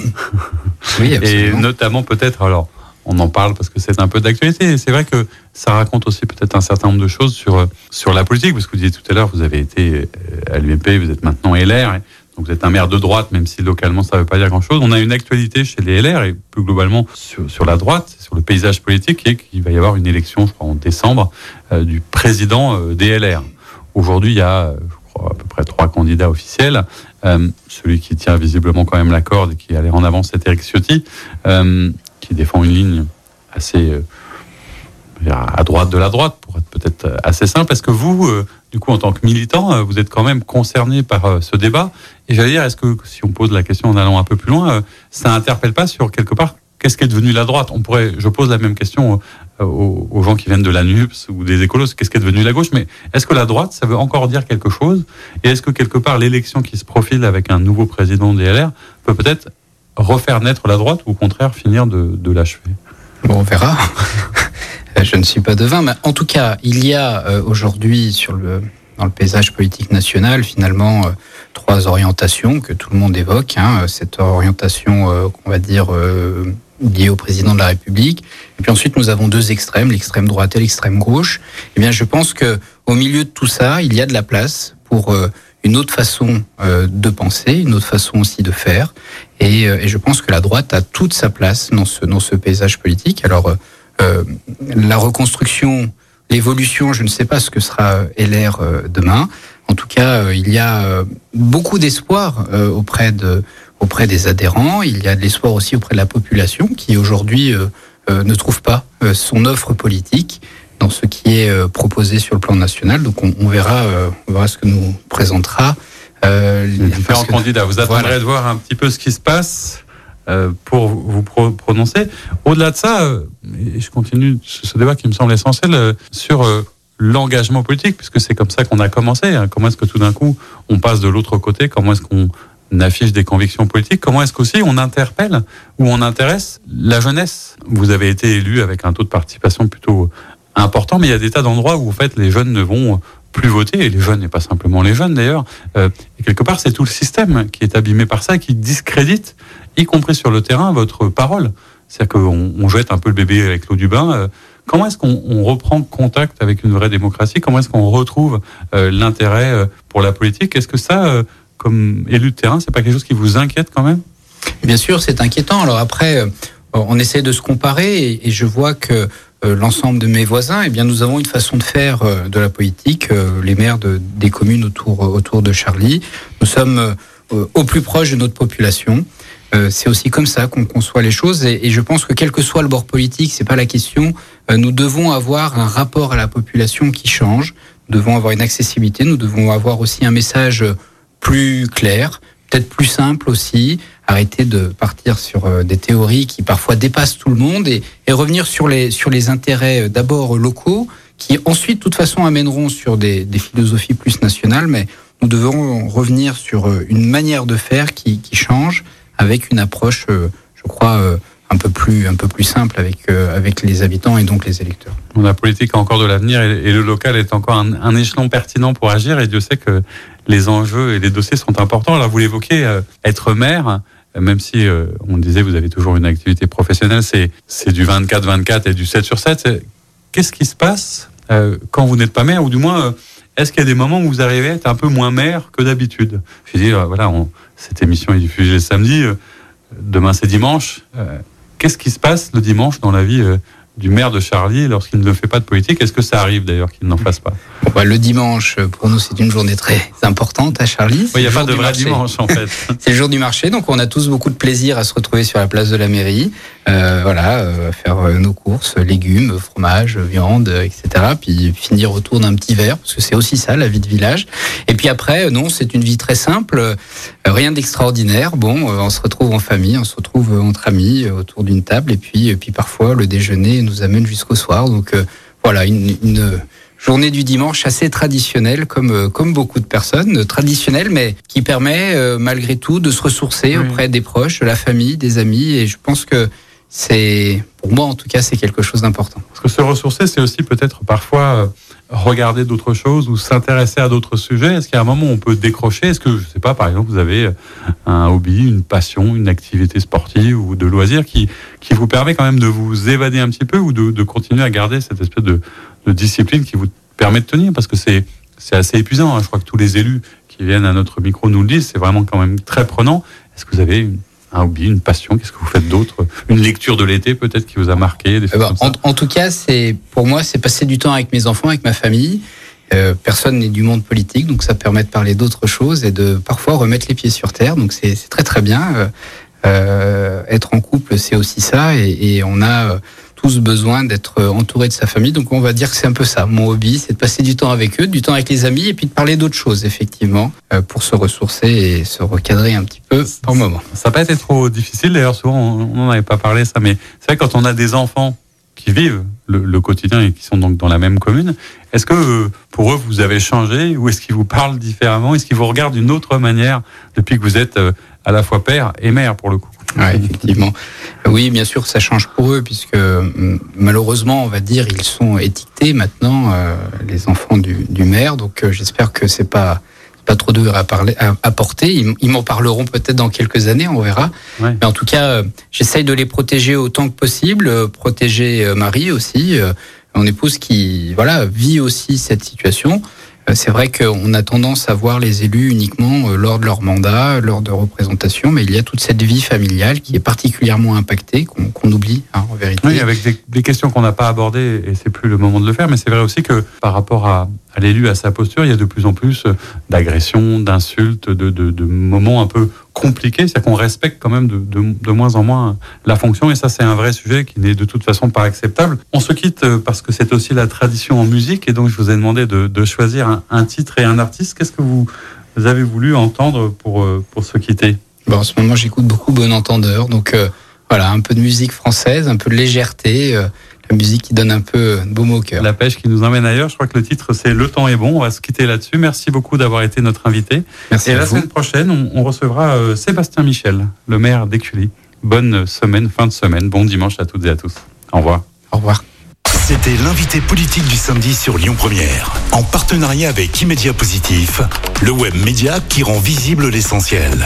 oui, absolument. Et notamment peut-être alors on en parle parce que c'est un peu d'actualité. C'est vrai que ça raconte aussi peut-être un certain nombre de choses sur, sur la politique, parce que vous disiez tout à l'heure, vous avez été euh, à l'UMP, vous êtes maintenant LR, donc vous êtes un maire de droite, même si localement ça ne veut pas dire grand-chose. On a une actualité chez les LR et plus globalement sur, sur la droite, sur le paysage politique, et qu'il va y avoir une élection, je crois, en décembre, euh, du président euh, des LR. Aujourd'hui, il y a à peu près trois candidats officiels. celui qui tient visiblement quand même la corde et qui allait en avant, c'est Eric Ciotti, qui défend une ligne assez à droite de la droite, pour être peut-être assez simple. Est-ce que vous, du coup, en tant que militant, vous êtes quand même concerné par ce débat? Et j'allais dire, est-ce que si on pose la question en allant un peu plus loin, ça interpelle pas sur quelque part qu'est-ce qui est devenu la droite? On pourrait, je pose la même question euh, aux, gens qui viennent de la NUPS ou des écolos, qu'est-ce qui est devenu la gauche? Mais est-ce que la droite, ça veut encore dire quelque chose? Et est-ce que quelque part l'élection qui se profile avec un nouveau président des LR peut peut-être refaire naître la droite ou au contraire finir de, l'achever Bon, on verra. je ne suis pas devin, mais en tout cas, il y a euh, aujourd'hui sur le dans le paysage politique national finalement euh, trois orientations que tout le monde évoque. Hein, cette orientation, qu'on va dire lié au président de la République. Et puis ensuite, nous avons deux extrêmes, l'extrême droite et l'extrême gauche. Eh bien, je pense que au milieu de tout ça, il y a de la place pour euh, une autre façon euh, de penser, une autre façon aussi de faire. Et, euh, et, je pense que la droite a toute sa place dans ce, dans ce paysage politique. Alors, la reconstruction, l'évolution, je ne sais pas ce que sera LR demain. En tout cas, il y a beaucoup d'espoir auprès de auprès des adhérents, il y a de l'espoir aussi auprès de la population qui aujourd'hui euh, euh, ne trouve pas euh, son offre politique dans ce qui est proposé sur le plan national. Donc on, verra, on verra ce que nous présentera. les différents candidats. Vous attendrez de voir un petit peu ce qui se passe pour vous prononcer. Au-delà de ça, et je continue ce débat qui me semble essentiel sur l'engagement politique, puisque c'est comme ça qu'on a commencé. Hein. Comment est-ce que tout d'un coup on passe de l'autre côté? Comment est-ce qu'on affiche des convictions politiques, comment est-ce qu'aussi on interpelle ou on intéresse la jeunesse? Vous avez été élu avec un taux de participation plutôt important, mais il y a des tas d'endroits où en fait les jeunes ne vont plus voter, et les jeunes, et pas simplement les jeunes d'ailleurs. Euh, et quelque part, c'est tout le système qui est abîmé par ça, qui discrédite, y compris sur le terrain, votre parole. C'est-à-dire qu'on on jette un peu le bébé avec l'eau du bain. Euh, comment est-ce qu'on reprend contact avec une vraie démocratie? Comment est-ce qu'on retrouve euh, l'intérêt pour la politique? Est-ce que ça, comme élu de terrain, c'est pas quelque chose qui vous inquiète quand même? Bien sûr, c'est inquiétant. Alors après, euh, on essaie de se comparer et, je vois que euh, l'ensemble de mes voisins, eh bien, nous avons une façon de faire euh, de la politique. les maires de, des communes autour autour de Charlie, nous sommes au plus proche de notre population. c'est aussi comme ça qu'on conçoit les choses et, je pense que quel que soit le bord politique, c'est pas la question. nous devons avoir un rapport à la population qui change. Nous devons avoir une accessibilité. Nous devons avoir aussi un message plus clair, peut-être plus simple aussi, arrêter de partir sur euh, des théories qui parfois dépassent tout le monde et, revenir sur les, sur les intérêts euh, d'abord locaux, qui ensuite, de toute façon, amèneront sur des, philosophies plus nationales, mais nous devons revenir sur euh, une manière de faire qui, qui change avec une approche, je crois, un peu plus un peu plus simple avec avec les habitants et donc les électeurs. La politique a encore de l'avenir et, le local est encore un, échelon pertinent pour agir et Dieu sait que les enjeux et les dossiers sont importants. Alors vous l'évoquez, être maire, même si euh, on disait vous avez toujours une activité professionnelle, c'est du 24-24 et du 7 sur 7. Qu'est-ce qui se passe euh, quand vous n'êtes pas maire ou du moins est-ce qu'il y a des moments où vous arrivez à être un peu moins maire que d'habitude? Je dis voilà, on, cette émission est diffusée le samedi, demain c'est dimanche. Qu'est-ce qui se passe le dimanche dans la vie du maire de Charlie lorsqu'il ne fait pas de politique. Est-ce que ça arrive d'ailleurs qu'il n'en fasse pas? Bah, Le dimanche, pour nous, c'est une journée très importante à Charlie. Il n'y a pas de vrai dimanche en fait. c'est le jour du marché, donc on a tous beaucoup de plaisir à se retrouver sur la place de la mairie, voilà, euh, faire euh, nos courses, légumes, fromage, viande, etc. Puis finir autour d'un petit verre, parce que c'est aussi ça la vie de village. Et puis après, non, c'est une vie très simple, rien d'extraordinaire. Bon, on se retrouve en famille, on se retrouve entre amis autour d'une table, et puis, et puis parfois le déjeuner nous amène jusqu'au soir. Donc voilà, une, une journée du dimanche assez traditionnelle, comme, euh, comme beaucoup de personnes, traditionnelle, mais qui permet euh, malgré tout de se ressourcer auprès des proches, de la famille, des amis. Et je pense que c'est, pour moi en tout cas, c'est quelque chose d'important. Parce que se ressourcer, c'est aussi peut-être parfois euh, regarder d'autres choses ou s'intéresser à d'autres sujets. Est-ce qu'il y a un moment où on peut décrocher? Est-ce que, je sais pas, par exemple, vous avez un hobby, une passion, une activité sportive ou de loisir qui, qui vous permet quand même de vous évader un petit peu ou de, continuer à garder cette espèce de, discipline qui vous permet de tenir? Parce que c'est c'est assez épuisant. Hein. Je crois que tous les élus qui viennent à notre micro nous le disent. C'est vraiment quand même très prenant. Est-ce que vous avez un hobby, une passion Qu'est-ce que vous faites d'autre Une lecture de l'été peut-être qui vous a marqué des en, en, tout cas, c'est pour moi, c'est passer du temps avec mes enfants, avec ma famille. Euh, personne n'est du monde politique, donc ça permet de parler d'autres choses et de parfois remettre les pieds sur terre. Donc c'est très très bien. Euh, euh, être en couple, c'est aussi ça, et, et on a tous besoin d'être entouré de sa famille. Donc on va dire que c'est un peu ça. Mon hobby, c'est de passer du temps avec eux, du temps avec les amis, et puis de parler d'autres choses, effectivement, pour se ressourcer et se recadrer un petit peu par moment. Ça n'a pas été trop difficile, d'ailleurs, souvent on n'en avait pas parlé ça, mais c'est vrai quand on a des enfants qui vivent le, quotidien et qui sont donc dans la même commune. Est-ce que euh, pour eux vous avez changé ou est-ce qu'ils vous parlent différemment? Est-ce qu'ils vous regardent d'une autre manière depuis que vous êtes euh, à la fois père et mère pour le coup Ouais, effectivement. Oui, bien sûr, ça change pour eux puisque mm, malheureusement, on va dire, ils sont étiquetés maintenant euh, les enfants du, du maire. Donc, j'espère que c'est pas pas trop dur à, parler, à, porter. Ils, m'en parleront peut-être dans quelques années, on verra. Mais en tout cas, euh, j'essaye de les protéger autant que possible, euh, protéger euh, Marie aussi, mon épouse qui voilà vit aussi cette situation. Euh, c'est vrai qu'on a tendance à voir les élus uniquement euh, lors de leur mandat, lors de représentation, mais il y a toute cette vie familiale qui est particulièrement impactée, qu'on oublie hein, en vérité. Oui, avec des, questions qu'on n'a pas abordées, et c'est plus le moment de le faire, mais c'est vrai aussi que par rapport à, l'élu, à sa posture, il y a de plus en plus euh, d'agressions, d'insultes, de, de moments un peu compliqué, c'est qu'on respecte quand même de, de, moins en moins la fonction, et ça c'est un vrai sujet qui n'est de toute façon pas acceptable. On se quitte euh, parce que c'est aussi la tradition en musique, et donc je vous ai demandé de, choisir un, un, titre et un artiste. Qu'est-ce que vous, avez voulu entendre pour, euh, pour se quitter? Bon, En ce moment j'écoute beaucoup Bon Entendeur, donc euh, voilà, un peu de musique française, un peu de légèreté musique qui donne un peu de baume au cœur. La pêche qui nous emmène ailleurs. Je crois que le titre c'est Le temps est bon. On va se quitter là-dessus. Merci beaucoup d'avoir été notre invité. Merci et la semaine prochaine, on, recevra euh, Sébastien Michel, le maire d'Écully. Bonne semaine, fin de semaine. Bon dimanche à toutes et à tous. Au revoir. Au revoir. C'était l'invité politique du samedi sur Lyon Première, en partenariat avec Immédia Positif, le web média qui rend visible l'essentiel.